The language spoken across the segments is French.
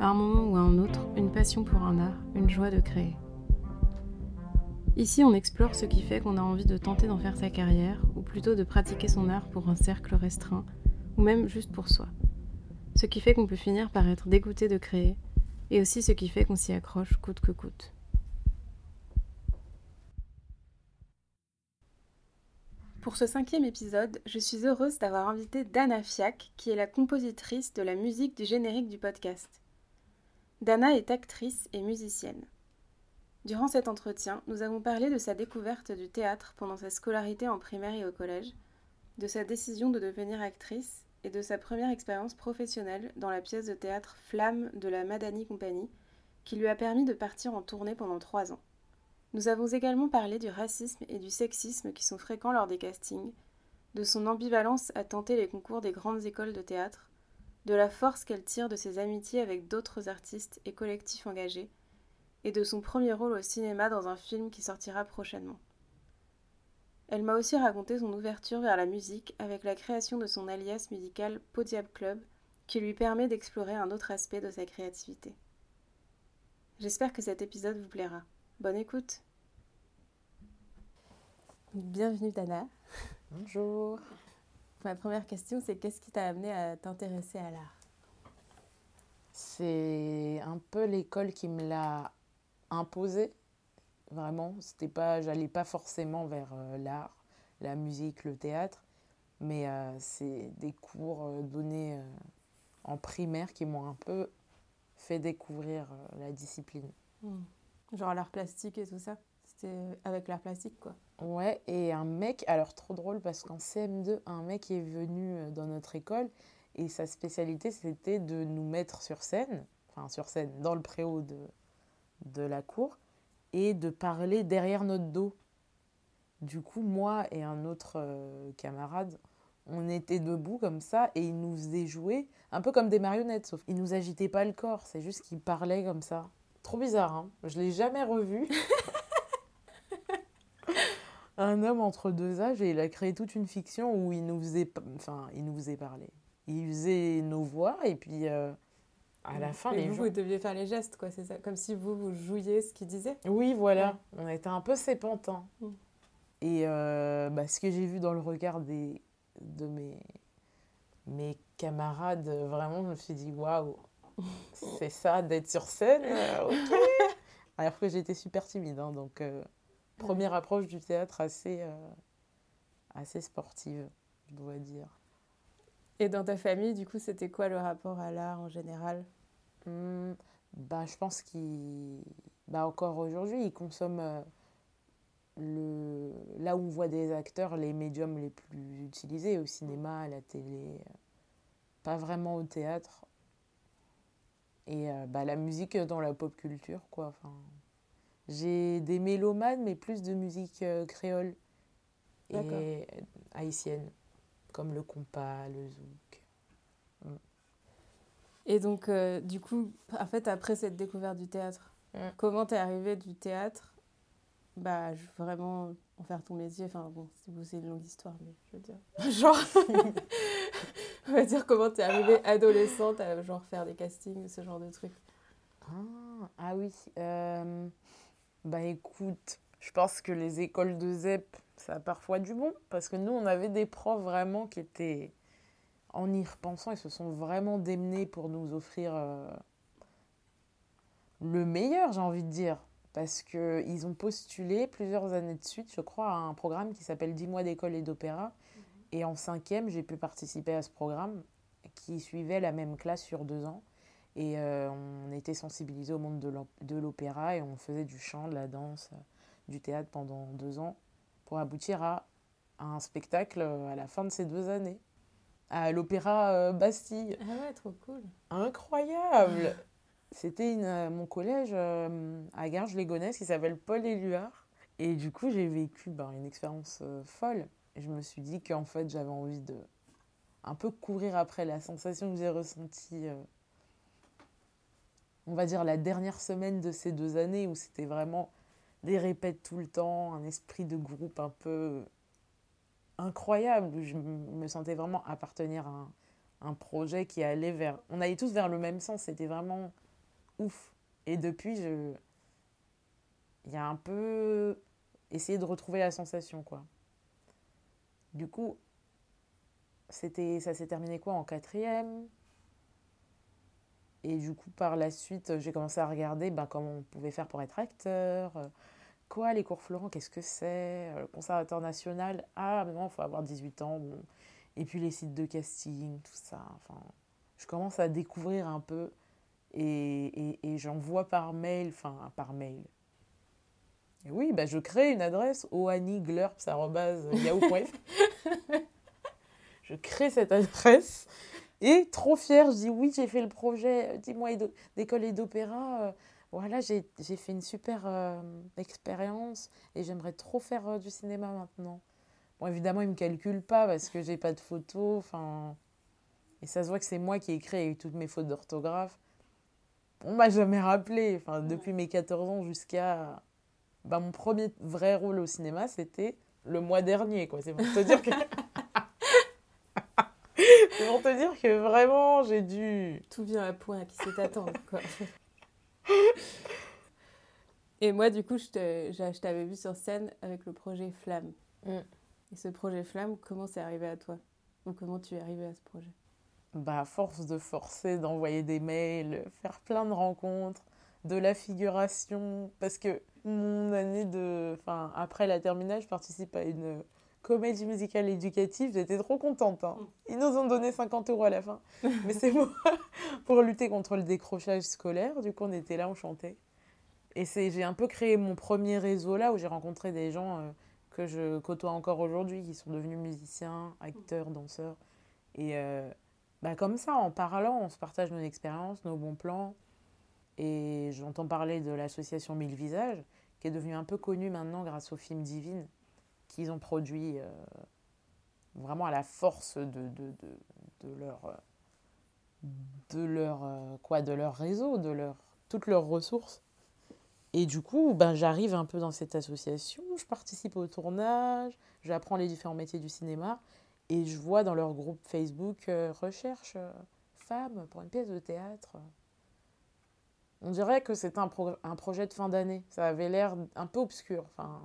À un moment ou à un autre, une passion pour un art, une joie de créer. Ici, on explore ce qui fait qu'on a envie de tenter d'en faire sa carrière, ou plutôt de pratiquer son art pour un cercle restreint, ou même juste pour soi. Ce qui fait qu'on peut finir par être dégoûté de créer, et aussi ce qui fait qu'on s'y accroche coûte que coûte. Pour ce cinquième épisode, je suis heureuse d'avoir invité Dana Fiac, qui est la compositrice de la musique du générique du podcast. Dana est actrice et musicienne. Durant cet entretien, nous avons parlé de sa découverte du théâtre pendant sa scolarité en primaire et au collège, de sa décision de devenir actrice et de sa première expérience professionnelle dans la pièce de théâtre Flamme de la Madani Compagnie, qui lui a permis de partir en tournée pendant trois ans. Nous avons également parlé du racisme et du sexisme qui sont fréquents lors des castings, de son ambivalence à tenter les concours des grandes écoles de théâtre, de la force qu'elle tire de ses amitiés avec d'autres artistes et collectifs engagés, et de son premier rôle au cinéma dans un film qui sortira prochainement. Elle m'a aussi raconté son ouverture vers la musique avec la création de son alias musical Podiab Club, qui lui permet d'explorer un autre aspect de sa créativité. J'espère que cet épisode vous plaira. Bonne écoute Bienvenue Dana. Bonjour. Ma première question, c'est qu'est-ce qui t'a amené à t'intéresser à l'art? C'est un peu l'école qui me l'a imposé. Vraiment, c'était pas, j'allais pas forcément vers euh, l'art, la musique, le théâtre, mais euh, c'est des cours euh, donnés en primaire qui m'ont un peu fait découvrir la discipline. Hmm. Genre l'art plastique et tout ça? C'était avec l'art plastique, quoi? Ouais, et un mec, alors trop drôle parce qu'en CM2, un mec est venu dans notre école et sa spécialité c'était de nous mettre sur scène, enfin sur scène, dans le préau de, de la cour et de parler derrière notre dos. Du coup, moi et un autre euh, camarade, on était debout comme ça et il nous faisait jouer un peu comme des marionnettes, sauf qu'il nous agitait pas le corps, c'est juste qu'il parlait comme ça. Trop bizarre, hein Je l'ai jamais revu. un homme entre deux âges et il a créé toute une fiction où il nous faisait, enfin, il nous faisait parler. Il faisait nos voix et puis euh, à la fin, les vous, vous deviez faire les gestes, quoi, c'est ça Comme si vous, vous jouiez ce qu'il disait Oui, voilà. On était un peu sépantins. Mm. Et euh, bah, ce que j'ai vu dans le regard des, de mes, mes camarades, vraiment, je me suis dit, waouh, c'est ça d'être sur scène euh, Ok Alors que j'étais super timide, hein, donc euh, première approche du théâtre assez, assez sportive, je dois dire. Et dans ta famille, du coup, c'était quoi le rapport à l'art en général? Hmm, bah, Je pense qu'il. Bah, encore aujourd'hui, ils consomment. Euh, le... Là où on voit des acteurs, les médiums les plus utilisés, au cinéma, à la télé, euh, pas vraiment au théâtre. Et euh, bah, la musique dans la pop culture, quoi. Enfin, j'ai des mélomanes, mais plus de musique créole et haïtienne comme le compas, le zouk. Mm. Et donc, euh, du coup, en fait, après cette découverte du théâtre, mm. comment t'es arrivé du théâtre? Bah, je veux vraiment en faire ton métier. Enfin, bon, c'est une longue histoire, mais je veux dire. Genre, on va dire comment t'es arrivée adolescente à genre faire des castings, ce genre de trucs. Ah, ah oui. Euh, bah écoute, je pense que les écoles de ZEP, ça a parfois du bon, parce que nous, on avait des profs vraiment qui étaient, en y repensant, ils se sont vraiment démenés pour nous offrir euh, le meilleur, j'ai envie de dire. Parce qu'ils ont postulé plusieurs années de suite, je crois, à un programme qui s'appelle 10 mois d'école et d'opéra. Mhm. Et en cinquième, j'ai pu participer à ce programme qui suivait la même classe sur deux ans. Et euh, on était sensibilisés au monde de l'opéra et on faisait du chant, de la danse du théâtre pendant deux ans pour aboutir à, un spectacle à la fin de ces deux années à l'Opéra euh, Bastille. Ah ouais, trop cool. Incroyable C'était mon collège à Garges-les-Gonesse qui s'appelle Paul Éluard. Et du coup, j'ai vécu ben, une expérience folle. Et je me suis dit qu'en fait, j'avais envie de un peu courir après la sensation que j'ai ressentie, on va dire, la dernière semaine de ces deux années où c'était vraiment des répètes tout le temps, un esprit de groupe un peu incroyable, où je me sentais vraiment appartenir à un, projet qui allait vers... On allait tous vers le même sens, c'était vraiment ouf. Et depuis, je... Il y a un peu essayé de retrouver la sensation, quoi. Du coup, c'était, ça s'est terminé quoi en quatrième? Et du coup, par la suite, j'ai commencé à regarder ben, comment on pouvait faire pour être acteur. Quoi, les cours Florent, qu'est-ce que c'est Le conservateur national, ah, mais non, il faut avoir 18 ans. Bon. Et puis les sites de casting, tout ça. Enfin, je commence à découvrir un peu et, et, et j'envoie par mail, enfin par mail. Et oui, bah, je crée une adresse oaniglurps.yahoo.fr. je crée cette adresse et trop fière, je dis oui, j'ai fait le projet dis-moi d'école et d'opéra. Euh, voilà, j'ai fait une super euh, expérience et j'aimerais trop faire euh, du cinéma maintenant. Bon, évidemment, il ne me calcule pas parce que j'ai pas de photos. Enfin, et ça se voit que c'est moi qui ai écrit toutes mes fautes d'orthographe. On m'a jamais rappelé. Enfin, depuis mes 14 ans jusqu'à. Bah, mon premier vrai rôle au cinéma, c'était le mois dernier. Quoi. C'est pour te dire que. Pour te dire que vraiment, j'ai dû. Tout vient à point qui s'est attendre, quoi. Et moi, du coup, je t'avais vu sur scène avec le projet Flamme. Mm. Et ce projet Flamme, comment c'est arrivé à toi? Ou comment tu es arrivé à ce projet? Bah, à force de forcer, d'envoyer des mails, faire plein de rencontres, de la figuration. Parce que mon année de. Enfin, après la terminale, je participe à une comédie musicale éducative. J'étais trop contente. Hein. Mm. Ils nous ont donné 50 euros à la fin. Mais c'est moi pour lutter contre le décrochage scolaire. Du coup, on était là, on chantait. Et j'ai un peu créé mon premier réseau là où j'ai rencontré des gens. Euh, que je côtoie encore aujourd'hui, qui sont devenus musiciens, acteurs, danseurs. Et euh, bah comme ça, en parlant, on se partage nos expériences, nos bons plans. Et j'entends parler de l'association Mille Visages, qui est devenue un peu connue maintenant grâce au film Divine, qu'ils ont produit euh, vraiment à la force de, de, de, de leur, de leur, euh, quoi, de leur réseau, de leur, toutes leurs ressources. Et du coup, ben, j'arrive un peu dans cette association, je participe au tournage, j'apprends les différents métiers du cinéma et je vois dans leur groupe Facebook euh, recherche euh, femmes pour une pièce de théâtre. On dirait que c'est un, un projet de fin d'année. Ça avait l'air un peu obscur. Enfin,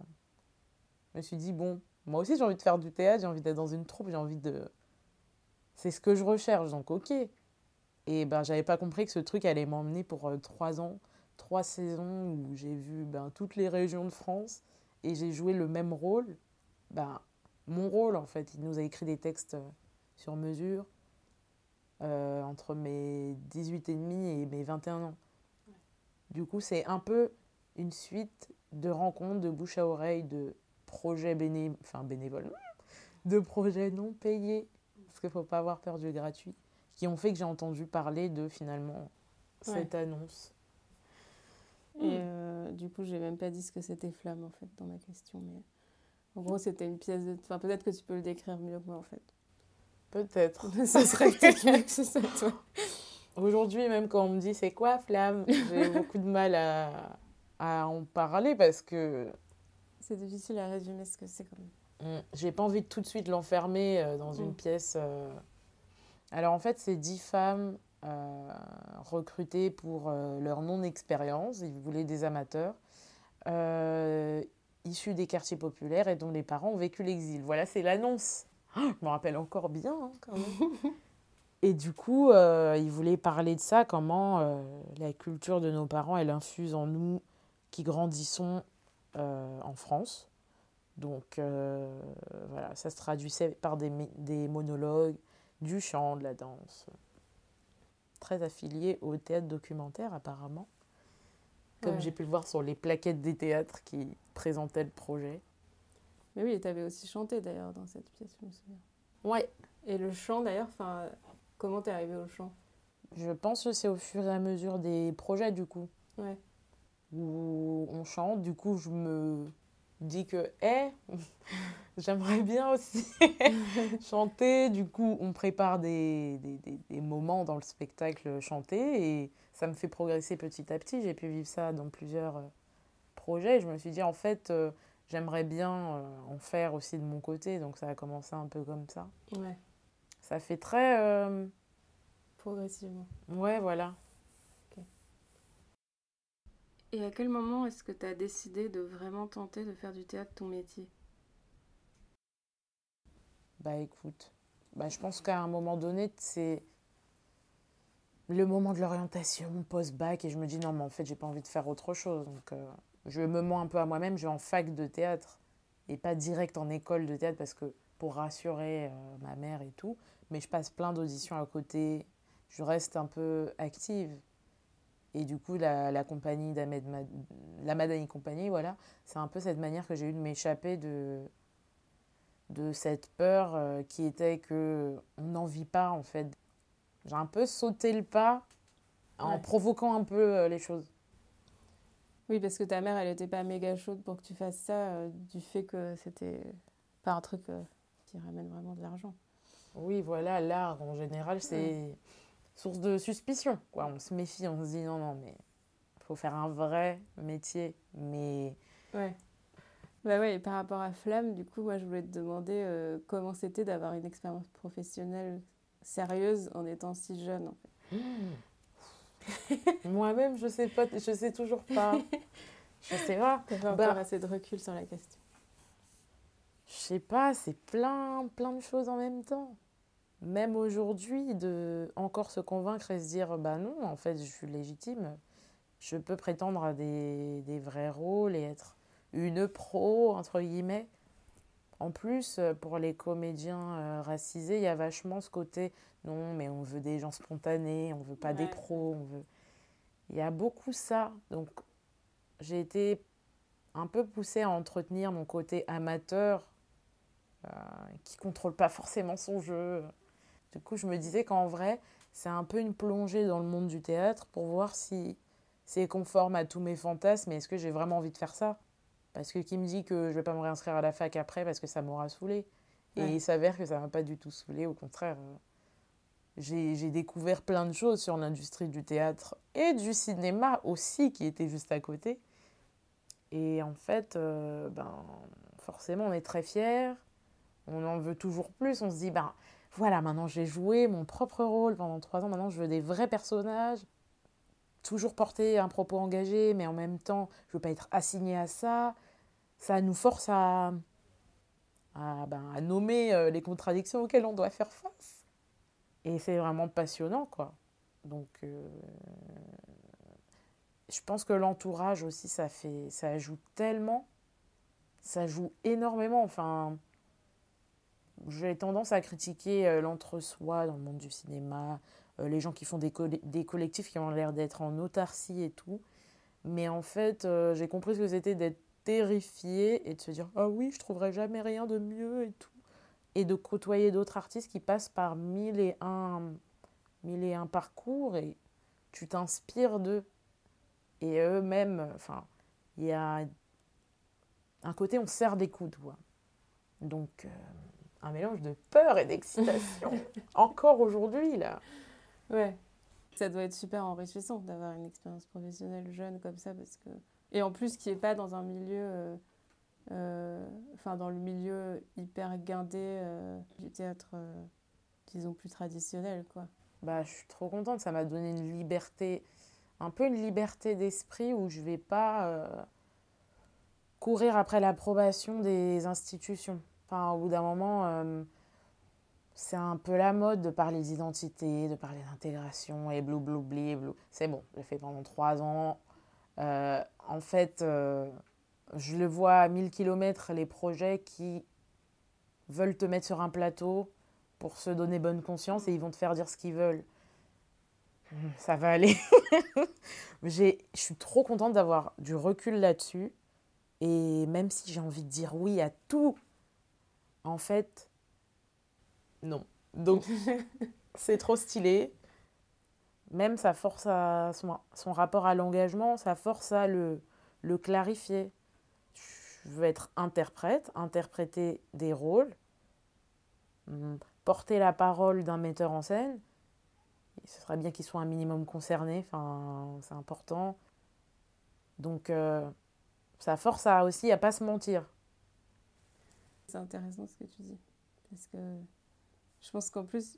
je me suis dit, bon, moi aussi j'ai envie de faire du théâtre, j'ai envie d'être dans une troupe, j'ai envie de. C'est ce que je recherche, donc ok. Et ben, j'avais pas compris que ce truc allait m'emmener pour euh, trois ans trois saisons où j'ai vu ben, toutes les régions de France et j'ai joué le même rôle, ben, mon rôle en fait, il nous a écrit des textes euh, sur mesure euh, entre mes 18 et demi et mes 21 ans. Du coup, c'est un peu une suite de rencontres, de bouche à oreille, de projets béné... enfin, bénévoles, de projets non payés, parce qu'il ne faut pas avoir peur du gratuit, qui ont fait que j'ai entendu parler de finalement cette annonce et hmm. euh, du coup, j'ai même pas dit ce que c'était Flamme en fait dans ma question. Mais en gros, c'était une pièce de. Enfin, peut-être que tu peux le décrire mieux que moi en fait. Peut-être. Ce serait peut-être mieux que ce soit toi. Aujourd'hui, même quand on me dit c'est quoi Flamme, j'ai beaucoup de mal à, à en parler parce que. C'est difficile à résumer ce que c'est comme. Hmm. J'ai pas envie de tout de suite l'enfermer euh, dans une hmm. pièce. Euh. Alors en fait, c'est dix femmes euh, recrutés pour leur non-expérience. Ils voulaient des amateurs issus des quartiers populaires et dont les parents ont vécu l'exil. Voilà, c'est l'annonce. Oh, je me rappelle encore bien, hein, quand même. Et du coup, euh, ils voulaient parler de ça, comment la culture de nos parents, elle infuse en nous qui grandissons en France. Donc voilà, ça se traduisait par des, des monologues, du chant, de la danse très affilié au théâtre documentaire apparemment, comme j'ai pu le voir sur les plaquettes des théâtres qui présentaient le projet. Mais oui, tu avais aussi chanté d'ailleurs dans cette pièce, je me souviens. Ouais. Et le chant d'ailleurs, comment t'es arrivé au chant? Je pense que c'est au fur et à mesure des projets, du coup. Ouais. Où on chante, du coup, je me dis que, hé, j'aimerais bien aussi chanter. Du coup, on prépare des, des, des, moments dans le spectacle chanté et ça me fait progresser petit à petit. J'ai pu vivre ça dans plusieurs euh, projets. Je me suis dit, en fait, euh, j'aimerais bien euh, en faire aussi de mon côté. Donc, ça a commencé un peu comme ça. Ouais. Ça fait très Progressivement. Ouais, voilà. Et à quel moment est-ce que tu as décidé de vraiment tenter de faire du théâtre ton métier? Bah écoute, bah, je pense qu'à un moment donné, c'est le moment de l'orientation, post-bac, et je me dis non, mais en fait, j'ai pas envie de faire autre chose. Donc, euh, je me mens un peu à moi-même, je vais en fac de théâtre, et pas direct en école de théâtre, parce que pour rassurer euh, ma mère et tout, mais je passe plein d'auditions à côté, je reste un peu active. Et du coup, la, la compagnie d'Ahmed, la Madani Compagnie, voilà, c'est un peu cette manière que j'ai eu de m'échapper de, de cette peur euh, qui était que on n'en vit pas en fait. J'ai un peu sauté le pas en provoquant un peu euh, les choses. Oui, parce que ta mère, elle n'était pas méga chaude pour que tu fasses ça, euh, du fait que c'était pas un truc qui ramène vraiment de l'argent. Oui, voilà, l'art en général, c'est source de suspicion. Quoi. On se méfie, on se dit non, non, mais il faut faire un vrai métier. Mais. Ouais. Bah ouais, et par rapport à Flamme, du coup, moi, je voulais te demander euh, comment c'était d'avoir une expérience professionnelle sérieuse en étant si jeune, en fait. Mmh. Moi-même, je sais pas, je sais toujours pas. Je sais pas. T'as pas bah, encore assez de recul sur la question. Je sais pas, c'est plein, plein de choses en même temps même aujourd'hui, de encore se convaincre et se dire bah non, en fait, je suis légitime, je peux prétendre à des, des vrais rôles et être une pro, entre guillemets. En plus, pour les comédiens euh, racisés, il y a vachement ce côté non, mais on veut des gens spontanés, on veut pas des pros, on veut. Il y a beaucoup ça. Donc, j'ai été un peu poussée à entretenir mon côté amateur euh, qui contrôle pas forcément son jeu. Du coup, je me disais qu'en vrai, c'est un peu une plongée dans le monde du théâtre pour voir si c'est conforme à tous mes fantasmes et est-ce que j'ai vraiment envie de faire ça Parce que qui me dit que je vais pas me réinscrire à la fac après parce que ça m'aura saoulé Et il s'avère que ça m'a pas du tout saoulé, au contraire. Euh, j'ai découvert plein de choses sur l'industrie du théâtre et du cinéma aussi qui était juste à côté. Et en fait, euh, ben, forcément, on est très fiers, on en veut toujours plus, on se dit, ben, voilà, maintenant j'ai joué mon propre rôle pendant trois ans, maintenant je veux des vrais personnages, toujours porter un propos engagé, mais en même temps, je veux pas être assigné à ça. Ça nous force à, à, ben, à nommer euh, les contradictions auxquelles on doit faire face. Et c'est vraiment passionnant, quoi. Donc, euh, je pense que l'entourage aussi, ça fait, ça joue tellement, ça joue énormément. Enfin, j'ai tendance à critiquer euh, l'entre-soi dans le monde du cinéma, euh, les gens qui font des, des collectifs qui ont l'air d'être en autarcie et tout. Mais en fait, euh, j'ai compris ce que c'était d'être terrifié et de se dire Ah oui, je trouverai jamais rien de mieux et tout. Et de côtoyer d'autres artistes qui passent par mille et un, mille et un parcours et tu t'inspires d'eux. Et eux-mêmes, enfin, il y a un côté, on serre des coudes, quoi. Donc un mélange de peur et d'excitation. Encore aujourd'hui, là. Ouais. Ça doit être super enrichissant d'avoir une expérience professionnelle jeune comme ça, parce que... Et en plus, qui n'est pas dans un milieu... Euh, euh, enfin, dans le milieu hyper guindé euh, du théâtre, disons, plus traditionnel, quoi. Bah, je suis trop contente. Ça m'a donné une liberté, un peu une liberté d'esprit où je vais pas courir après l'approbation des institutions au bout d'un moment, euh, c'est un peu la mode de parler d'identité, de parler d'intégration et blou blou blou. C'est bon, j'ai fait pendant trois ans. Euh, en fait, euh, je le vois à 1000 km, les projets qui veulent te mettre sur un plateau pour se donner bonne conscience et ils vont te faire dire ce qu'ils veulent. Ça va aller. je suis trop contente d'avoir du recul là-dessus. Et même si j'ai envie de dire oui à tout en fait, non. Donc, c'est trop stylé. même ça force à son, son rapport à l'engagement, ça force à le, le clarifier. Je veux être interprète, interpréter des rôles, hum, porter la parole d'un metteur en scène. Ce serait bien qu'il soit un minimum concerné, enfin, c'est important. Donc, euh, ça force à, aussi à pas se mentir. C'est intéressant ce que tu dis. Parce que je pense qu'en plus,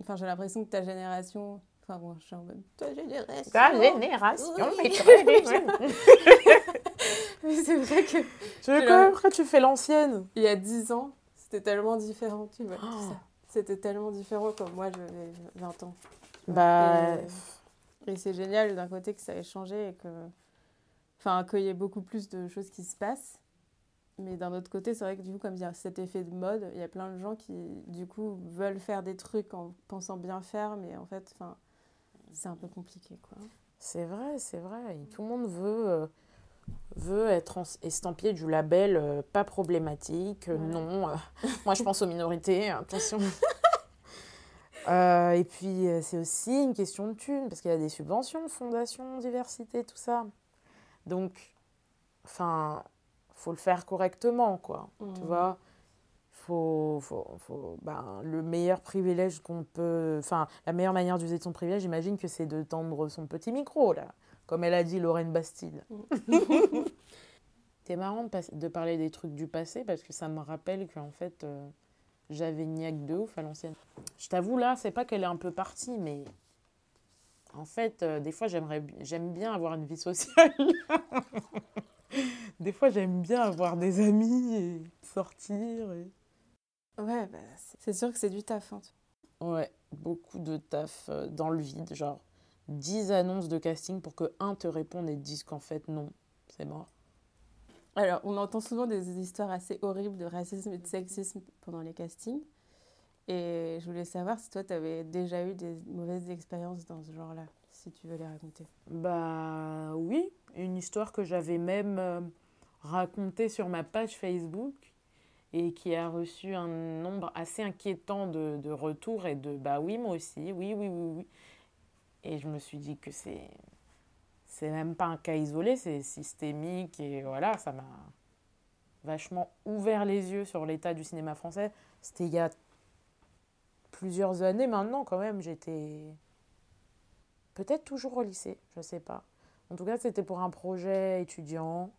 enfin, j'ai l'impression que ta génération. Enfin bon, je suis en mode. Ta génération. Ta génération, mais c'est vrai que. Tu veux quoi Après, tu fais l'ancienne. Il y a 10 ans, c'était tellement différent, tu vois. Oh. C'était tellement différent comme moi, j'avais 20 ans. Bah. Et, et c'est génial d'un côté que ça ait changé et que. Enfin, qu'il y ait beaucoup plus de choses qui se passent. Mais d'un autre côté, c'est vrai que du coup, comme il y a cet effet de mode, il y a plein de gens qui, du coup, veulent faire des trucs en pensant bien faire, mais en fait, c'est un peu compliqué, quoi. C'est vrai, c'est vrai. tout le monde veut, euh, veut être estampillé du label euh, pas problématique, non. Euh, moi, je pense aux minorités, attention. et puis, c'est aussi une question de thunes, parce qu'il y a des subventions, fondations, diversité, tout ça. Donc, enfin faut le faire correctement, quoi. Tu mmh. vois faut, faut, faut ben, le meilleur privilège qu'on peut... Enfin, la meilleure manière d'user son privilège, j'imagine que c'est de tendre son petit micro, là. Comme elle a dit Lorraine Bastide. Mmh. c'est marrant de, parler des trucs du passé parce que ça me rappelle qu'en fait, euh, j'avais niaque de ouf à l'ancienne. Je t'avoue, là, c'est pas qu'elle est un peu partie, mais en fait, euh, des fois, j'aimerais, j'aime bien avoir une vie sociale. des fois, j'aime bien avoir des amis et sortir. Et... Ouais, bah, c'est sûr que c'est du taf. Hein. Ouais, beaucoup de taf euh, dans le vide. Genre 10 annonces de casting pour que un te réponde et te dise qu'en fait, non, c'est mort. Alors, on entend souvent des histoires assez horribles de racisme et de sexisme pendant les castings. Et je voulais savoir si toi, tu avais déjà eu des mauvaises expériences dans ce genre-là, si tu veux les raconter. Bah oui, une histoire que j'avais même racontée sur ma page Facebook et qui a reçu un nombre assez inquiétant de, de retours et de bah oui, moi aussi, oui, oui, oui, oui. Et je me suis dit que c'est c'est même pas un cas isolé, c'est systémique et voilà, ça m'a vachement ouvert les yeux sur l'état du cinéma français. C'était il y a plusieurs années maintenant quand même, j'étais peut-être toujours au lycée, je sais pas. En tout cas, c'était pour un projet étudiant.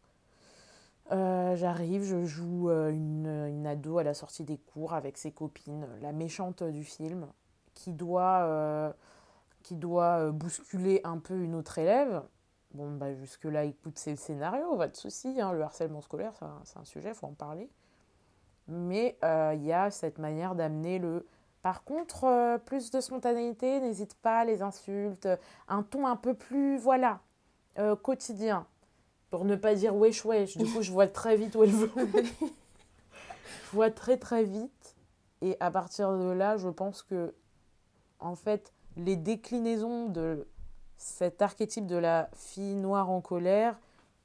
Euh, j'arrive, je joue euh, une, ado à la sortie des cours avec ses copines, la méchante du film, qui doit, euh, qui doit bousculer un peu une autre élève. Bon, bah, jusque-là, écoute, c'est le scénario, pas de souci. Hein, le harcèlement scolaire, c'est un, sujet, il faut en parler. Mais il y a cette manière d'amener le par contre, euh, plus de spontanéité, n'hésite pas, les insultes, un ton un peu plus, voilà, euh, quotidien. Pour ne pas dire wesh wesh, du coup, je vois très vite où elle veut. je vois très très vite. Et à partir de là, je pense que, en fait, les déclinaisons de cet archétype de la fille noire en colère,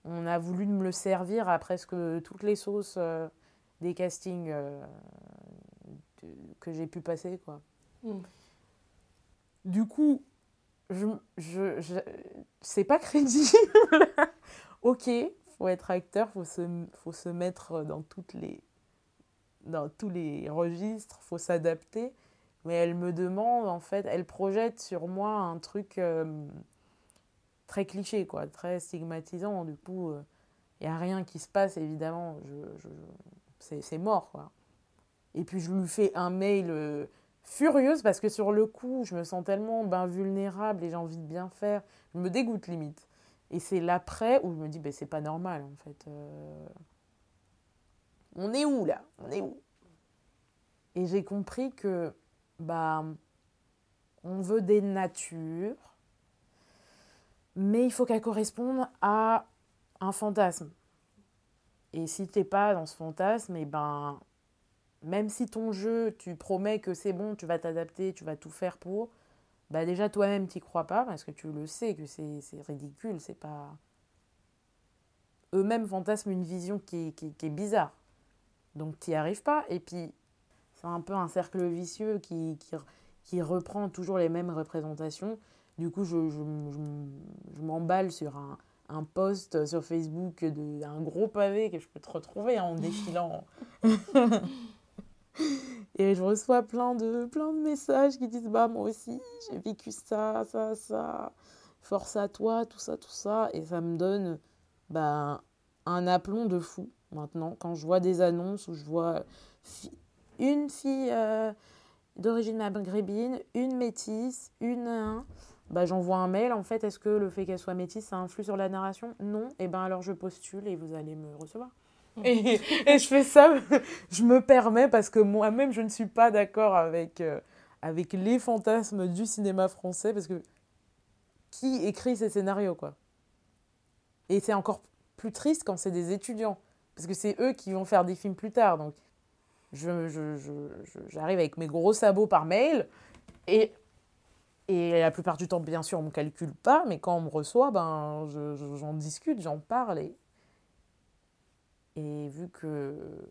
on a voulu me le servir à presque toutes les sauces euh, des castings que j'ai pu passer, quoi. Mm. Du coup, je, je, je c'est pas crédible. ok, faut être acteur, faut se, faut se mettre dans toutes les, dans tous les registres, faut s'adapter. Mais elle me demande, en fait, elle projette sur moi un truc euh, très cliché, quoi, très stigmatisant. Du coup, il euh, n'y a rien qui se passe, évidemment. Je, je, c'est mort, quoi. Et puis je lui fais un mail euh, furieuse parce que sur le coup, je me sens tellement ben, vulnérable et j'ai envie de bien faire. Je me dégoûte limite. Et c'est l'après où je me dis, ben, c'est pas normal en fait. Euh. On est où là? On est où? Et j'ai compris que bah, on veut des natures, mais il faut qu'elles correspondent à un fantasme. Et si t'es pas dans ce fantasme, et eh ben même si ton jeu, tu promets que c'est bon, tu vas t'adapter, tu vas tout faire pour, bah déjà toi-même t'y crois pas parce que tu le sais que c'est ridicule, c'est pas. Eux-mêmes fantasment une vision qui, est bizarre. Donc t'y arrives pas. Et puis c'est un peu un cercle vicieux qui, qui, reprend toujours les mêmes représentations. du coup, je, je, je, m'emballe sur un, un post sur Facebook d'un gros pavé que je peux te retrouver en défilant. Et je reçois plein de, messages qui disent Bah, moi aussi, j'ai vécu ça, ça, ça. Force à toi, tout ça, tout ça. Et ça me donne bah, un aplomb de fou maintenant. Quand je vois des annonces où je vois une fille euh, d'origine maghrébine, une métisse, une. bah, j'envoie un mail. En fait, est-ce que le fait qu'elle soit métisse, ça influe sur la narration? Non. Et eh ben alors je postule et vous allez me recevoir. Et, je fais ça, je me permets parce que moi-même, je ne suis pas d'accord avec, euh, avec les fantasmes du cinéma français parce que qui écrit ces scénarios, quoi? Et c'est encore plus triste quand c'est des étudiants parce que c'est eux qui vont faire des films plus tard. Donc, j'arrive je, je, je, avec mes gros sabots par mail et, et la plupart du temps, bien sûr, on ne me calcule pas, mais quand on me reçoit, ben, j'en discute, j'en parle et vu que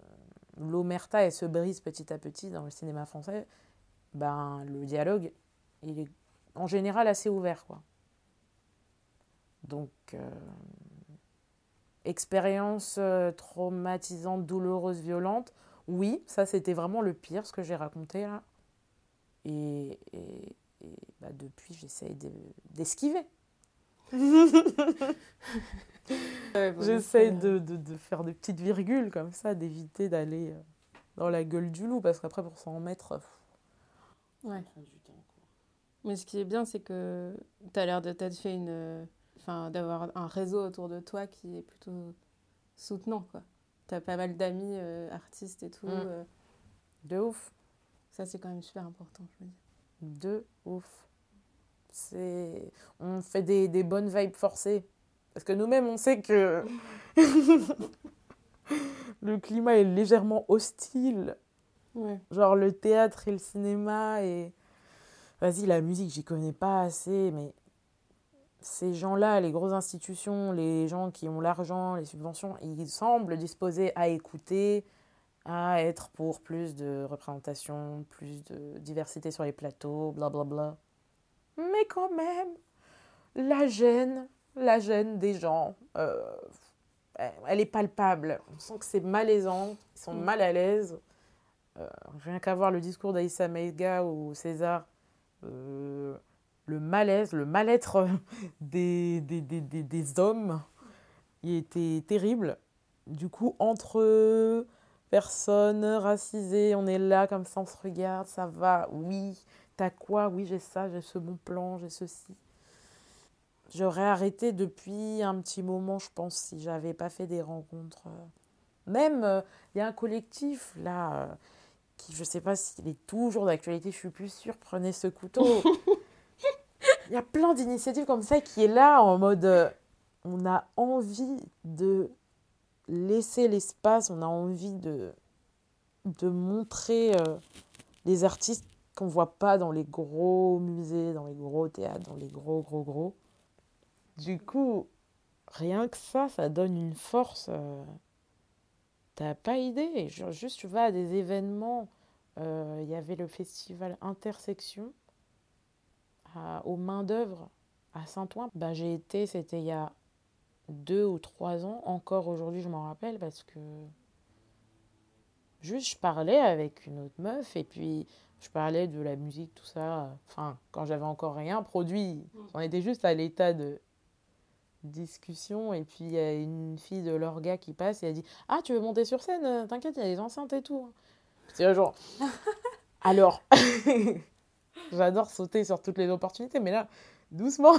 l'omerta, se brise petit à petit dans le cinéma français, ben, le dialogue, il est en général assez ouvert. Quoi. Donc, euh, expérience euh, traumatisante, douloureuse, violente, oui, ça c'était vraiment le pire, ce que j'ai raconté et, bah, depuis, j'essaye d'esquiver. J'essaie de, de, de, faire des petites virgules comme ça, d'éviter d'aller euh, dans la gueule du loup, parce qu'après, pour s'en mettre, ouais. Mais ce qui est bien, c'est que tu as l'air de t'être fait une. Enfin, d'avoir un réseau autour de toi qui est plutôt soutenant, quoi. Tu as pas mal d'amis euh, artistes et tout. Mm. Euh. De ouf. Ça, c'est quand même super important, je veux dire. De ouf. C'est... On fait des, des bonnes vibes forcées. Parce que nous-mêmes, on sait que le climat est légèrement hostile. Genre le théâtre et le cinéma et... Vas-y, la musique, j'y connais pas assez, mais ces gens-là, les grosses institutions, les gens qui ont l'argent, les subventions, ils semblent disposés à écouter, à être pour plus de représentation, plus de diversité sur les plateaux, blablabla. Bla bla. Mais quand même, la gêne, la gêne des gens, euh, elle est palpable. On sent que c'est malaisant, ils sont mm. mal à l'aise. Euh, rien qu'à voir le discours d'Aïssa Maïga ou César, euh, le malaise, le mal-être des, des, des, des, hommes, il était terrible. Du coup, entre personnes racisées, on est là comme ça, on se regarde, ça va, oui, t'as quoi? Oui, j'ai ça, j'ai ce bon plan, j'ai ceci. J'aurais arrêté depuis un petit moment, je pense, si j'avais pas fait des rencontres. Euh. Même, euh, il y a un collectif, là, euh, qui, je sais pas s'il est toujours d'actualité, je suis plus sûre, prenez ce couteau. Il y a plein d'initiatives comme ça qui est là en mode, on a envie de laisser l'espace, on a envie de, de montrer les artistes qu'on voit pas dans les gros musées, dans les gros théâtres, dans les gros, gros, gros. Du coup, rien que ça, ça donne une force. Euh, t'as pas idée. juste, tu vas à des événements. Euh, il y avait le festival Intersection à, aux mains d'œuvre à Saint-Ouen. Ben, j'ai été, c'était il y a deux ou trois ans. Encore aujourd'hui, je m'en rappelle parce que juste, je parlais avec une autre meuf et puis je parlais de la musique, tout ça. Enfin, quand j'avais encore rien produit, on était juste à l'état de discussion et puis il y a une fille de l'orga qui passe et elle dit Ah, tu veux monter sur scène? T'inquiète, il y a des enceintes et tout. C'est genre. Alors, j'adore sauter sur toutes les opportunités, mais là, doucement.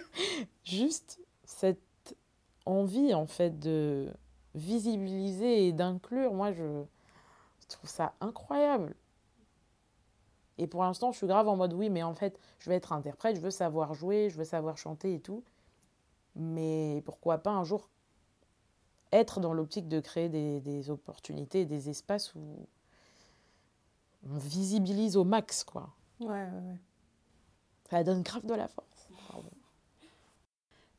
Juste cette envie en fait de visibiliser et d'inclure, moi je, je trouve ça incroyable. Et pour l'instant, je suis grave en mode oui, mais en fait, je vais être interprète, je veux savoir jouer, je veux savoir chanter et tout. Mais pourquoi pas un jour être dans l'optique de créer des, des, opportunités, des espaces où on visibilise au max, quoi. Ouais, ouais, ouais. Ça donne grave de la force.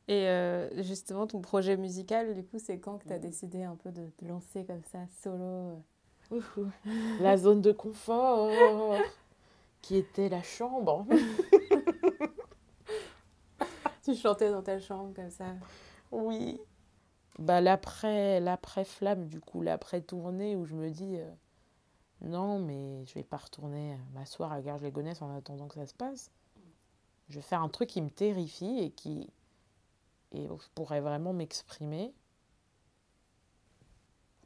Et euh, justement, ton projet musical, du coup, c'est quand que tu as décidé un peu de te lancer comme ça, solo euh? La zone de confort qui était la chambre. Tu chantais dans ta chambre comme ça Oui. Bah, l'après, l'après flamme, du coup, l'après tournée où je me dis euh, non, mais je vais pas retourner m'asseoir à Garges les en attendant que ça se passe. Je vais faire un truc qui me terrifie et qui et où je pourrais vraiment m'exprimer.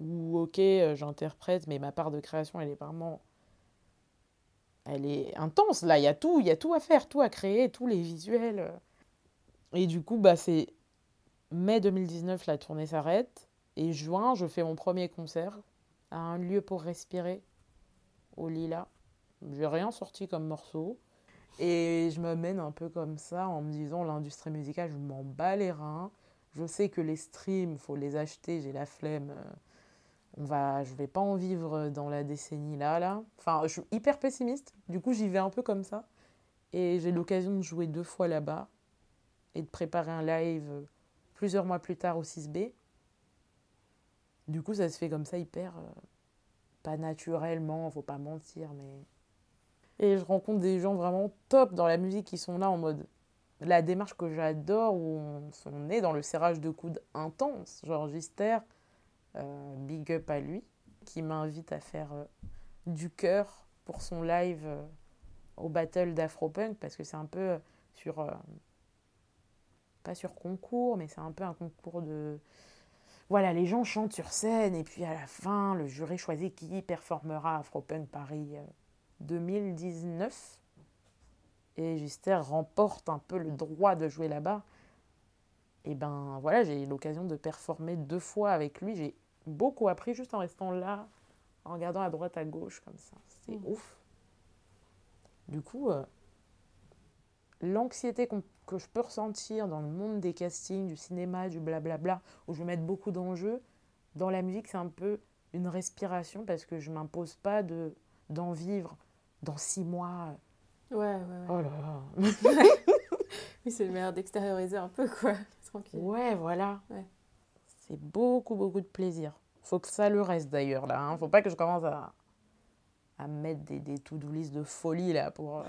Ou ok, euh, j'interprète, mais ma part de création, elle est vraiment elle est intense là, il y a tout, il y a tout à faire, tout à créer, tous les visuels. Et du coup, bah c'est mai 2019, la tournée s'arrête. Et juin, je fais mon premier concert à un lieu pour respirer, au Lila. J'ai rien sorti comme morceau. Et je me mène un peu comme ça en me disant l'industrie musicale, je m'en bats les reins. Je sais que les streams, faut les acheter, j'ai la flemme. On va, je vais pas en vivre dans la décennie là, là. Enfin, je suis hyper pessimiste. Du coup, j'y vais un peu comme ça. Et j'ai l'occasion de jouer deux fois là-bas et de préparer un live plusieurs mois plus tard au 6B. Du coup, ça se fait comme ça hyper. Euh, pas naturellement, faut pas mentir, mais. Et je rencontre des gens vraiment top dans la musique qui sont là en mode. La démarche que j'adore, où on, est dans le serrage de coudes intense. Genre Gister, euh, big up à lui, qui m'invite à faire euh, du cœur pour son live au battle d'Afropunk, parce que c'est un peu sur pas sur concours, mais c'est un peu un concours de... Voilà, les gens chantent sur scène et puis à la fin, le jury choisit qui performera à Afropunk Paris 2019. Euh, et Gister remporte un peu le droit de jouer là-bas. Et ben voilà, j'ai eu l'occasion de performer deux fois avec lui. J'ai beaucoup appris juste en restant là, en regardant à droite, à gauche, comme ça. C'est mmh. ouf. Du coup, euh, l'anxiété que je peux ressentir dans le monde des castings, du cinéma, du blablabla, où je vais mettre beaucoup d'enjeux, dans la musique, c'est un peu une respiration parce que je ne m'impose pas de, d'en vivre dans six mois. Ouais, ouais, ouais. Oh là là. oui, c'est le meilleur d'extérioriser un peu, quoi. Tranquille. Ouais, voilà. Ouais. C'est beaucoup, beaucoup de plaisir. Faut que ça le reste d'ailleurs, là. Hein. Faut pas que je commence à, à mettre des, des to-do list de folie, là, pour. Euh,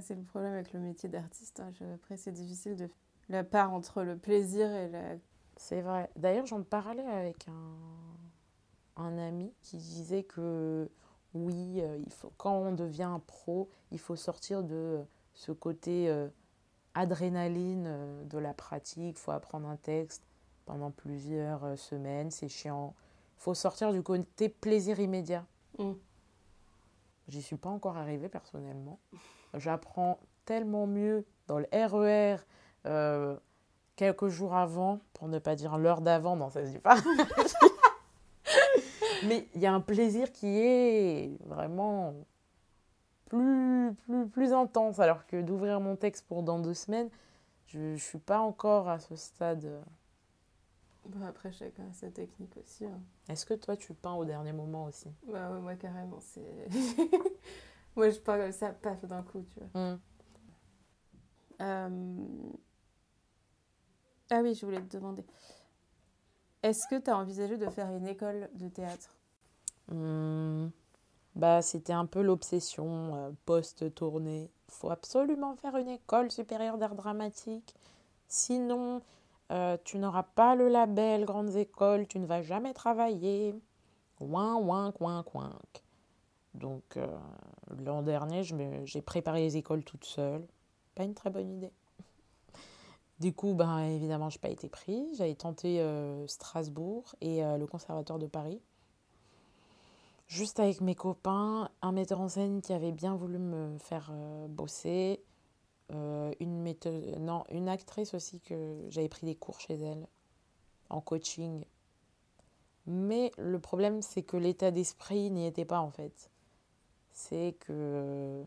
c'est le problème avec le métier d'artiste. Hein. Après, c'est difficile de la part entre le plaisir et la. C'est vrai. D'ailleurs, j'en parlais avec un, un ami qui disait que oui, euh, il faut, quand on devient pro, il faut sortir de ce côté euh, adrénaline euh, de la pratique. Il faut apprendre un texte pendant plusieurs semaines, c'est chiant. Il faut sortir du côté plaisir immédiat. Mm. J'y suis pas encore arrivée personnellement j'apprends tellement mieux dans le RER euh, quelques jours avant, pour ne pas dire l'heure d'avant, non, ça se dit pas. Mais il y a un plaisir qui est vraiment plus, plus, plus intense, alors que d'ouvrir mon texte pour dans deux semaines, je ne suis pas encore à ce stade. Bon, après, chacun a sa technique aussi. Hein. Est-ce que toi, tu peins au dernier moment aussi? Bah, ouais, Moi, carrément. C'est... Moi, je parle comme ça, paf, d'un coup, tu vois. Mm. Euh, ah oui, je voulais te demander. Est-ce que tu as envisagé de faire une école de théâtre? Mm. Bah, c'était un peu l'obsession euh, post-tournée. Il faut absolument faire une école supérieure d'art dramatique. Sinon, euh, tu n'auras pas le label grandes écoles, tu ne vas jamais travailler. Ouin, ouin, coin, coin. Donc euh, l'an dernier, j'ai préparé les écoles toute seule. Pas une très bonne idée. Du coup, ben, évidemment, je n'ai pas été prise. J'avais tenté euh, Strasbourg et euh, le Conservatoire de Paris. Juste avec mes copains, un metteur en scène qui avait bien voulu me faire bosser, une, non, une actrice aussi que j'avais pris des cours chez elle en coaching. Mais le problème, c'est que l'état d'esprit n'y était pas en fait c'est que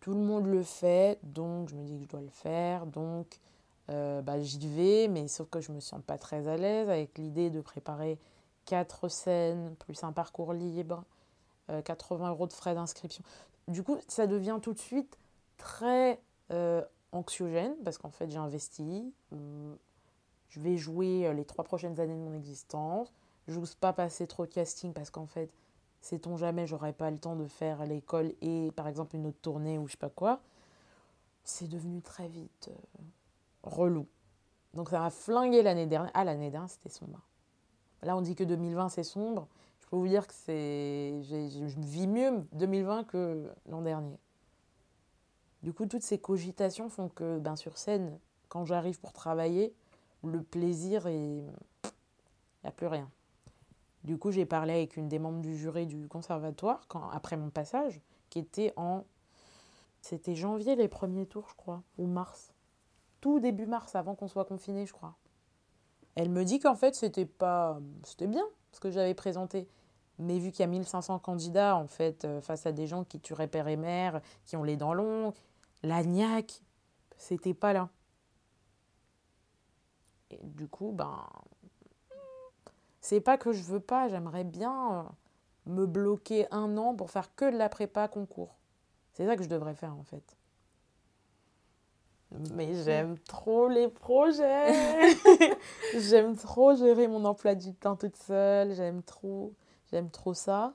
tout le monde le fait, donc je me dis que je dois le faire, donc euh, bah, j'y vais, mais sauf que je me sens pas très à l'aise avec l'idée de préparer quatre scènes plus un parcours libre, 80 euh, euros de frais d'inscription. Du coup, ça devient tout de suite très euh, anxiogène parce qu'en fait, j'ai investi. je vais jouer les trois prochaines années de mon existence. Je n'ose pas passer trop de casting parce qu'en fait, Sait-on jamais, j'aurais pas le temps de faire l'école et par exemple une autre tournée ou je sais pas quoi. c'est devenu très vite euh, relou. Donc ça m'a flingué l'année dernière. Ah, l'année dernière, c'était sombre. Là, on dit que 2020, c'est sombre. Je peux vous dire que c'est, je vis mieux 2020 que l'an dernier. Du coup, toutes ces cogitations font que ben, sur scène, quand j'arrive pour travailler, le plaisir. Il n'y a plus rien. Du coup, j'ai parlé avec une des membres du jury du conservatoire après mon passage, qui était en... C'était janvier les premiers tours, je crois, ou mars. Tout début mars, avant qu'on soit confiné, je crois. Elle me dit qu'en fait, c'était pas... C'était bien, ce que j'avais présenté. Mais vu qu'il y a 1500 candidats, en fait, euh, face à des gens qui tueraient père et mère, qui ont les dents longues, la niaque, c'était pas là. Et du coup, ben, c'est pas que je veux pas, j'aimerais bien euh, me bloquer un an pour faire que de la prépa concours. C'est ça que je devrais faire en fait. Mais j'aime trop les projets. j'aime trop gérer mon emploi du temps toute seule. J'aime trop, j'aime trop ça.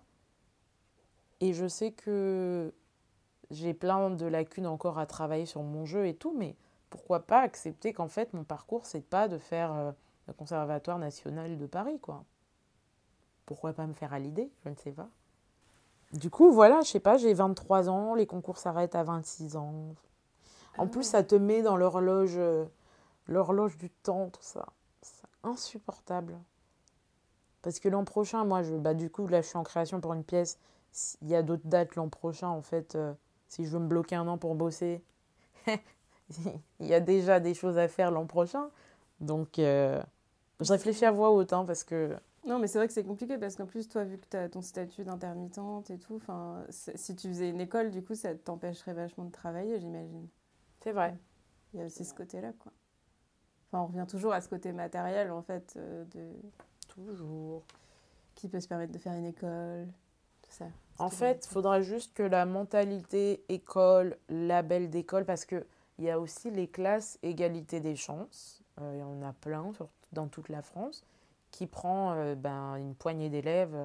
Et je sais que j'ai plein de lacunes encore à travailler sur mon jeu et tout, mais pourquoi pas accepter qu'en fait mon parcours c'est pas de faire euh, le conservatoire national de Paris quoi. Pourquoi pas me faire à l'idée, je ne sais pas. Du coup, voilà, je sais pas, j'ai 23 ans, les concours s'arrêtent à 26 ans. En plus, ça te met dans l'horloge euh, l'horloge du temps, tout ça. C'est insupportable. Parce que l'an prochain, moi, je, bah, du coup, là, je suis en création pour une pièce. Il y a d'autres dates l'an prochain, en fait. Euh, si je veux me bloquer un an pour bosser, il y a déjà des choses à faire l'an prochain. Donc, euh, je réfléchis à voix haute, hein, parce que... Non, mais c'est vrai que c'est compliqué, parce qu'en plus, toi, vu que tu as ton statut d'intermittente et tout, si tu faisais une école, du coup, ça t'empêcherait vachement de travailler, j'imagine. C'est vrai. Il y a aussi ce côté-là, quoi. Enfin, on revient toujours à ce côté matériel, en fait, euh, de... Toujours. Qui peut se permettre de faire une école, tout ça. En fait, il faudra juste que la mentalité école, label d'école, parce qu'il y a aussi les classes égalité des chances, il y en a plein dans toute la France, qui prend euh, ben, une poignée d'élèves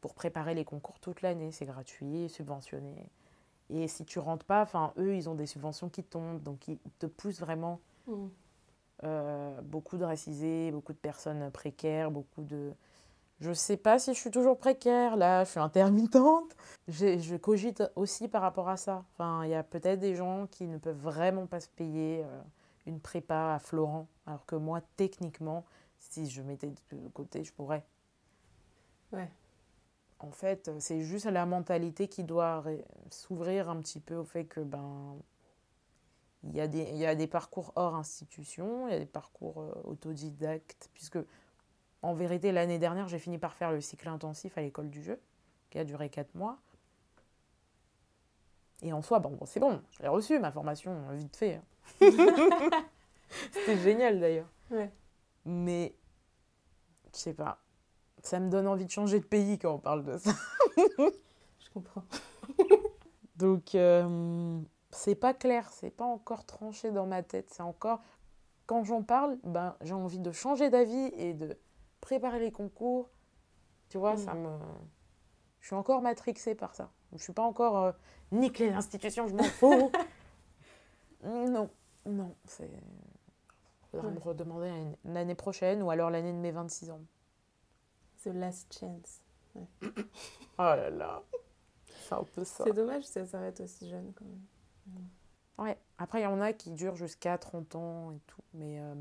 pour préparer les concours toute l'année. C'est gratuit, subventionné. Et si tu rentres pas, enfin eux, ils ont des subventions qui tombent, donc ils te poussent vraiment. Mmh. Euh, beaucoup de racisés, beaucoup de personnes précaires, beaucoup de, je sais pas si je suis toujours précaire, là, je suis intermittente. Je, je cogite aussi par rapport à ça. Enfin, il y a peut-être des gens qui ne peuvent vraiment pas se payer euh, une prépa à Florent, alors que moi, techniquement, si je mettais de côté, je pourrais. Ouais. En fait, c'est juste la mentalité qui doit s'ouvrir un petit peu au fait que, ben, il y, a des, il y a des parcours hors institution, il y a des parcours euh, autodidactes, puisque en vérité, l'année dernière, j'ai fini par faire le cycle intensif à l'école du jeu, qui a duré 4 mois. Et en soi, bon, c'est bon, j'ai reçu ma formation vite fait. C'était génial d'ailleurs. Mais, je sais pas, ça me donne envie de changer de pays quand on parle de ça. je comprends. Donc, euh, c'est pas clair, c'est pas encore tranché dans ma tête. C'est encore, quand j'en parle, ben, j'ai envie de changer d'avis et de préparer les concours. Tu vois, ça mm. me. Je suis encore matrixée par ça. Je suis pas encore euh, nique les institutions, je m'en fous. non, non, c'est. Faudra me redemander l'année prochaine ou alors l'année de mes 26 ans. The last chance. oh là là. C'est un peu ça. C'est dommage que ça s'arrête aussi jeune quand même. Ouais. Après, il y en a qui durent jusqu'à 30 ans et tout. Mais euh,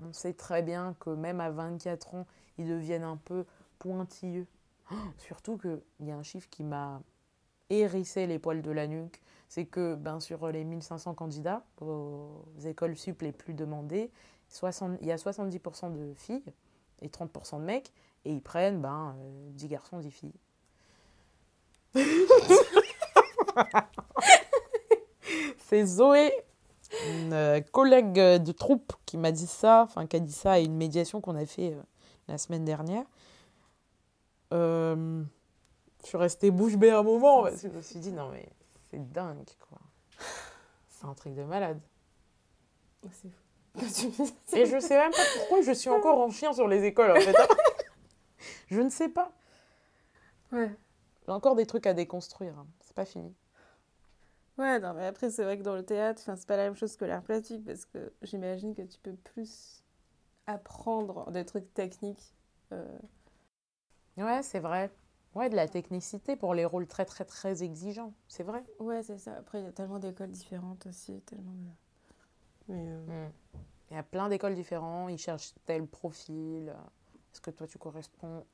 on sait très bien que même à 24 ans, ils deviennent un peu pointilleux. surtout qu'il y a un chiffre qui m'a hérissé les poils de la nuque. C'est que ben, sur les 1500 candidats aux écoles sup les plus demandées, il y a 70% de filles et 30% de mecs. Et ils prennent ben, 10 euh, garçons, 10 filles. C'est Zoé une euh, collègue de troupe qui m'a dit ça, enfin qui a dit ça à une médiation qu'on a fait euh, la semaine dernière. Euh, je suis restée bouche bée un moment parce que je me suis dit non mais c'est dingue quoi. C'est un truc de malade. C'est fou. Et je sais même pas pourquoi je suis encore en chien sur les écoles en fait. je ne sais pas. Ouais. J'ai encore des trucs à déconstruire. Hein. C'est pas fini. Ouais, non, mais après, c'est vrai que dans le théâtre, c'est pas la même chose que l'art plastique parce que j'imagine que tu peux plus apprendre des trucs techniques. Euh. Ouais, c'est vrai. Ouais, de la technicité pour les rôles très, très, très exigeants. C'est vrai. Ouais, c'est ça. Après, il y a tellement d'écoles différentes aussi. Tellement Mais, euh. hmm. Il y a plein d'écoles différentes. Ils cherchent tel profil. Est-ce que toi, tu corresponds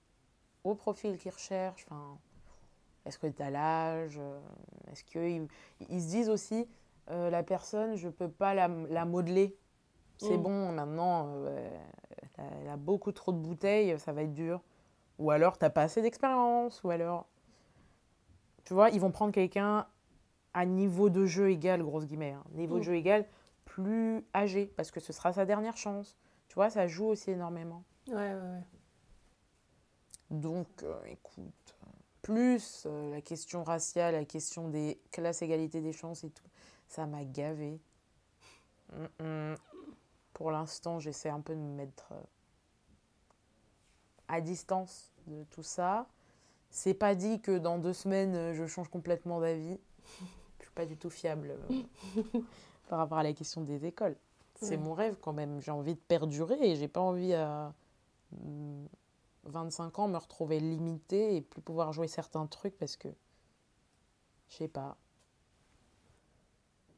au profil qu'ils recherchent? Enfin, Est-ce que tu as l'âge Est-ce qu'ils ils se disent aussi, euh, la personne, je ne peux pas la, la modeler c'est mm. bon, maintenant, euh, elle a beaucoup trop de bouteilles, ça va être dur. Ou alors, t'as pas assez d'expérience, ou alors... Tu vois, ils vont prendre quelqu'un à niveau de jeu égal, grosse guillemets, hein. niveau de mm. jeu égal, plus âgé, parce que ce sera sa dernière chance. Tu vois, ça joue aussi énormément. Ouais, ouais, ouais. Donc, euh, écoute, plus euh, la question raciale, la question des classes égalité des chances et tout, ça m'a gavé. Pour l'instant, j'essaie un peu de me mettre euh, à distance de tout ça. C'est pas dit que dans deux semaines, euh, je change complètement d'avis. Je suis pas du tout fiable euh, par rapport à la question des écoles. C'est mon rêve quand même. J'ai envie de perdurer et j'ai pas envie à 25 ans me retrouver limité et plus pouvoir jouer certains trucs parce que je sais pas.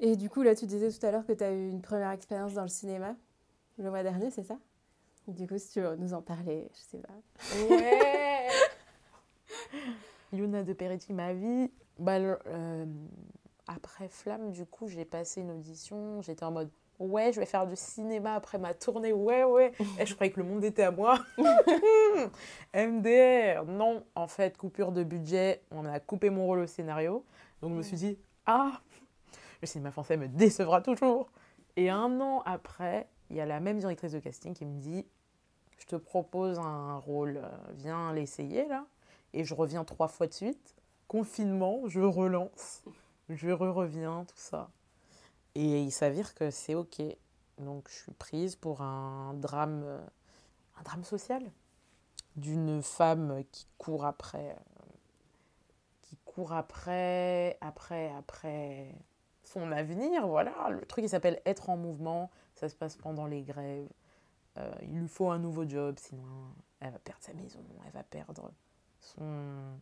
Et du coup, là, tu disais tout à l'heure que tu as eu une première expérience dans le cinéma le mois dernier, c'est ça? Du coup, si tu veux nous en parler, je sais pas. Ouais Luna de Peretti, ma vie. Bah, euh, après Flamme, du coup, j'ai passé une audition. J'étais en mode Ouais, je vais faire du cinéma après ma tournée. Ouais, ouais. Et je croyais que le monde était à moi. MDR. Non, en fait, coupure de budget. On a coupé mon rôle au scénario. Donc, je me suis dit Ah, le cinéma français me décevra toujours. Et un an après, il y a la même directrice de casting qui me dit Je te propose un rôle, euh, viens l'essayer là. Et je reviens trois fois de suite. Confinement, je relance, je reviens, tout ça. Et il s'avère que c'est OK. Donc je suis prise pour un drame, euh, un drame social d'une femme qui court après, euh, qui court après, après, après son avenir. Voilà, le truc il s'appelle Être en mouvement ça se passe pendant les grèves. Euh, il lui faut un nouveau job, sinon elle va perdre sa maison, elle va perdre son...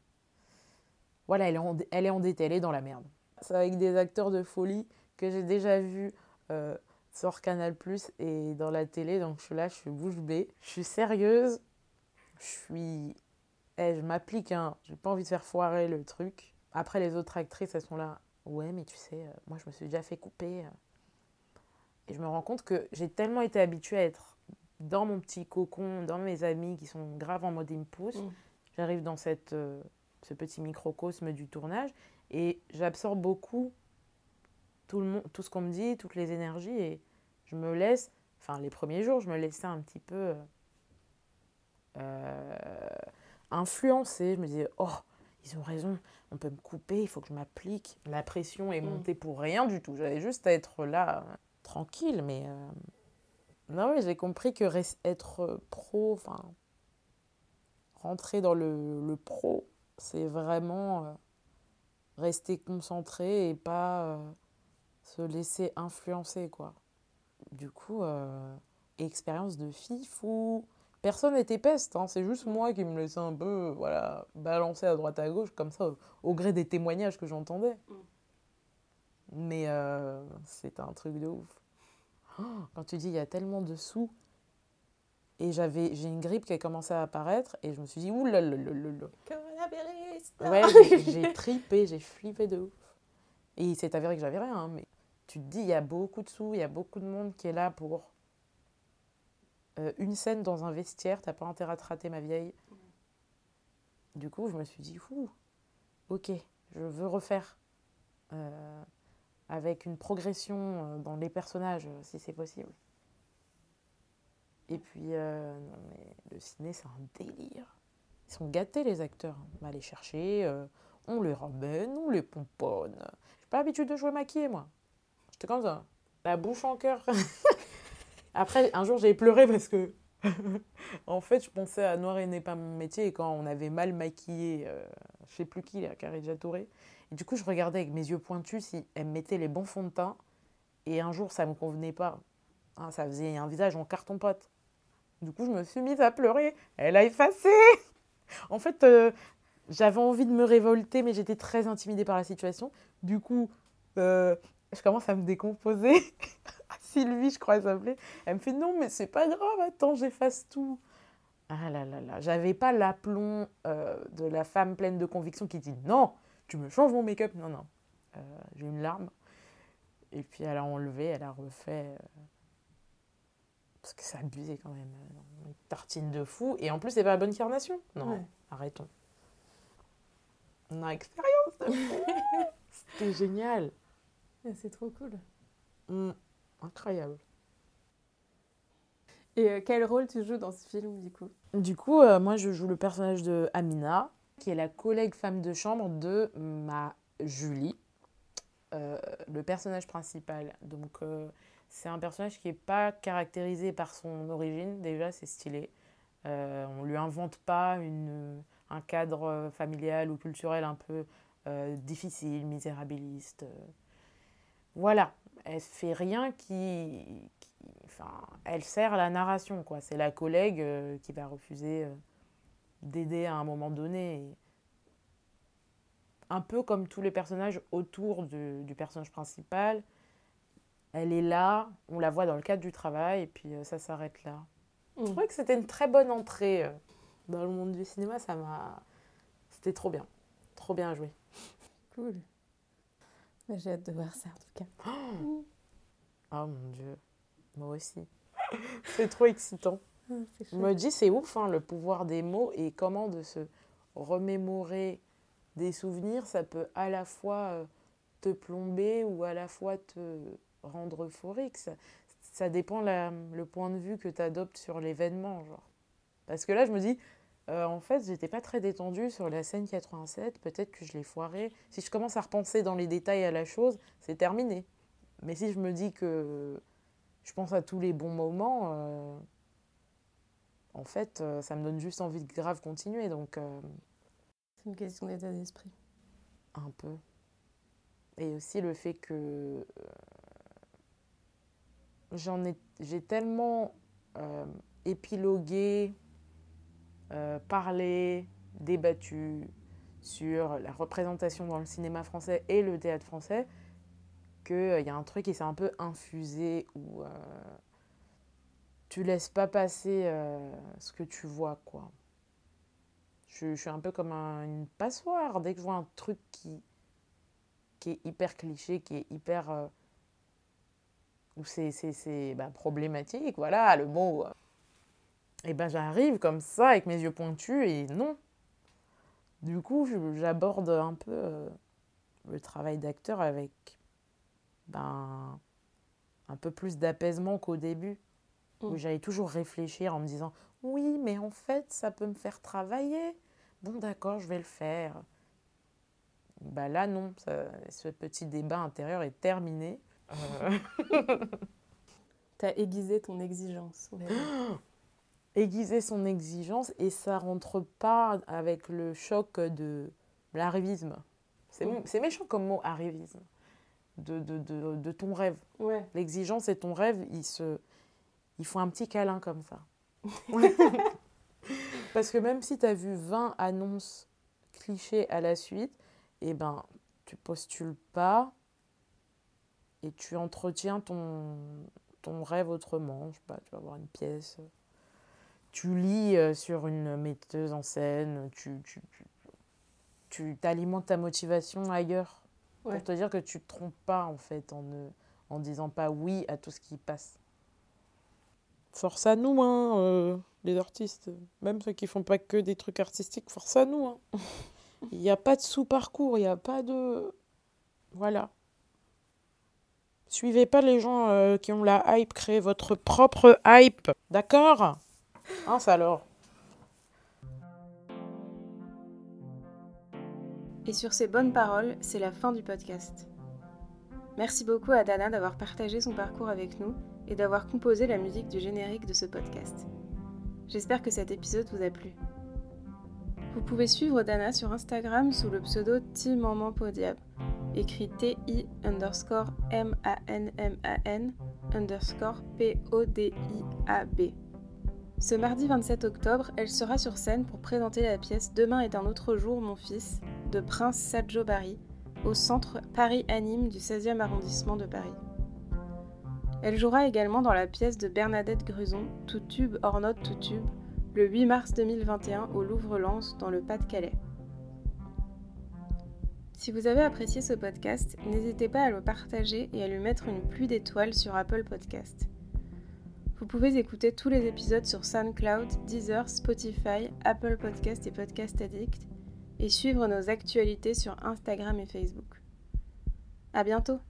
Voilà, elle est, endettée, elle est dans la merde. C'est avec des acteurs de folie que j'ai déjà vus euh, sur Canal Plus et dans la télé, donc je suis là, je suis bouche bée. Je suis sérieuse, je suis... Eh, je m'applique, hein. j'ai pas envie de faire foirer le truc. Après, les autres actrices, elles sont là. Ouais, mais tu sais, euh, moi, je me suis déjà fait couper. Et je me rends compte que j'ai tellement été habituée à être dans mon petit cocon, dans mes amis qui sont graves en mode impulse. Mm. J'arrive dans cette, euh, ce petit microcosme du tournage et j'absorbe beaucoup tout, le monde, tout ce qu'on me dit, toutes les énergies et je me laisse, enfin les premiers jours, je me laissais un petit peu euh, influencer. Je me disais, oh, ils ont raison, on peut me couper, il faut que je m'applique. La pression est mm. montée pour rien du tout. J'avais juste à être là tranquille, mais euh, non, oui, j'ai compris que être pro, enfin, rentrer dans le, pro, c'est vraiment euh, rester concentré et pas euh, se laisser influencer, quoi. Du coup, expérience de fille fou. Personne n'était peste, hein, c'est juste moi qui me laissais un peu voilà, balancer à droite à gauche, comme ça, au, gré des témoignages que j'entendais. Mm. Mais euh, c'est un truc de ouf. Oh, quand tu dis il y a tellement de sous, et j'avais j'ai une grippe qui a commencé à apparaître, et je me suis dit, ouh là là là là Ouais, j'ai tripé, j'ai flippé de ouf. Et il s'est avéré que j'avais rien, hein, mais tu te dis, il y a beaucoup de sous, il y a beaucoup de monde qui est là pour euh, une scène dans un vestiaire, t'as pas intérêt à te rater, ma vieille. Du coup, je me suis dit, ouh, ok, je veux refaire. Euh, avec une progression euh, dans les personnages, euh, si c'est possible. Et puis, euh, non, mais le ciné, c'est un délire. Ils sont gâtés, les acteurs. On va les chercher, on les ramène, on les pomponne. J'ai pas l'habitude de jouer maquillée, moi. J'étais comme ça, la bouche en cœur. Après, un jour, j'ai pleuré parce que, en fait, je pensais à Noir et n'est pas mon métier. Et quand on avait mal maquillé, je sais plus qui, la Carré Touré, Et du coup, je regardais avec mes yeux pointus si elle me mettait les bons fonds de teint. Et un jour, ça me convenait pas. Hein, ça faisait un visage en carton-pâte. Du coup, je me suis mise à pleurer. Elle a effacé. en fait, euh, j'avais envie de me révolter, mais j'étais très intimidée par la situation. Du coup, euh, je commence à me décomposer. Sylvie, je crois, elle s'appelait. Elle me fait non, mais c'est pas grave, attends, j'efface tout. Ah là là là, j'avais pas l'aplomb euh, de la femme pleine de conviction qui dit non, tu me changes mon make-up. Non, non. J'ai une larme. Et puis elle a enlevé, elle a refait. Parce que c'est abusé quand même. Une tartine de fou. Et en plus, c'est pas la bonne carnation. Non, arrêtons. On a expérience de C'était génial. C'est trop cool. Mmh. incroyable. Et euh, quel rôle tu joues dans ce film du coup? Du coup, euh, moi je joue le personnage de Amina, qui est la collègue femme de chambre de ma Julie, euh, le personnage principal. Donc c'est un personnage qui n'est pas caractérisé par son origine, déjà, c'est stylé. Euh, on ne lui invente pas une, un cadre familial ou culturel un peu euh, difficile, misérabiliste. Voilà, elle fait rien qui, Enfin, elle sert à la narration, quoi. C'est la collègue euh, qui va refuser d'aider à un moment donné. Un peu comme tous les personnages autour du personnage principal, elle est là, on la voit dans le cadre du travail, et puis euh, ça s'arrête là. Je mm. trouvais que c'était une très bonne entrée euh, dans le monde du cinéma, ça m'a... C'était trop bien, trop bien joué. Cool. J'ai hâte de voir ça en tout cas. Oh, oh mon dieu, moi aussi. c'est trop excitant. Ah, Je me dis, c'est ouf hein, le pouvoir des mots et comment de se remémorer des souvenirs, ça peut à la fois euh, te plomber ou à la fois te rendre euphorique. Ça, ça dépend le point de vue que tu adoptes sur l'événement. genre. Parce que là, je me dis, euh, en fait, j'étais pas très détendue sur la scène 87. Peut-être que je l'ai foirée. Si je commence à repenser dans les détails à la chose, c'est terminé. Mais si je me dis que je pense à tous les bons moments, euh, en fait, euh, ça me donne juste envie de grave continuer. Donc, c'est une question d'état d'esprit. Un peu. Et aussi le fait que j'en ai, j'ai tellement euh, épilogué, euh, parlé, débattu sur la représentation dans le cinéma français et le théâtre français qu'il euh, y a un truc qui s'est un peu infusé où tu laisses pas passer ce que tu vois, quoi. Je, suis un peu comme une passoire. Dès que je vois un truc qui, qui est hyper cliché, qui est hyper où c'est bah, problématique, voilà, le mot. Et ben j'arrive comme ça avec mes yeux pointus et non. Du coup, j'aborde un peu euh, le travail d'acteur avec ben, un peu plus d'apaisement qu'au début, où mm. j'allais toujours réfléchir en me disant oui, mais en fait, ça peut me faire travailler. Bon, d'accord, je vais le faire. Ben là, non, ce petit débat intérieur est terminé. Euh... T'as aiguisé ton exigence. aiguiser son exigence et ça rentre pas avec le choc de l'arrivisme. C'est méchant comme mot, arrivisme. De, de, de, de ton rêve. Ouais. L'exigence et ton rêve, ils, se, ils font un petit câlin comme ça. Parce que même si tu as vu 20 annonces clichés à la suite, eh ben, tu postules pas, et tu entretiens ton, ton rêve autrement. Je sais pas, tu vas voir une pièce, tu lis euh, sur une metteuse en scène, tu, tu, tu, t'alimentes ta motivation ailleurs pour te dire que tu te trompes pas en fait en ne en disant pas oui à tout ce qui passe. Force à nous, hein, euh, les artistes. Même ceux qui font pas que des trucs artistiques, force à nous. Hein. Il n'y a pas de sous-parcours, il n'y a pas de... Voilà. Suivez pas les gens euh, qui ont la hype, créez votre propre hype. D'accord? Hein, ça alors? Et sur ces bonnes paroles, c'est la fin du podcast. Merci beaucoup à Dana d'avoir partagé son parcours avec nous et d'avoir composé la musique du générique de ce podcast. J'espère que cet épisode vous a plu. Vous pouvez suivre Dana sur Instagram sous le pseudo Podiab, écrit T-I underscore M-A-N-M-A-N underscore P-O-D-I-A-B. Ce mardi 27 octobre, elle sera sur scène pour présenter la pièce Demain est un autre jour, mon fils, de Prince Sadjo Barry, au centre Paris Anime du 16e arrondissement de Paris. Elle jouera également dans la pièce de Bernadette Gruson, Tout tube hors tout tube, le 8 mars 2021 au Louvre-Lens dans le Pas-de-Calais. Si vous avez apprécié ce podcast, n'hésitez pas à le partager et à lui mettre une pluie d'étoiles sur Apple Podcast. Vous pouvez écouter tous les épisodes sur SoundCloud, Deezer, Spotify, Apple Podcast et Podcast Addict et suivre nos actualités sur Instagram et Facebook. À bientôt!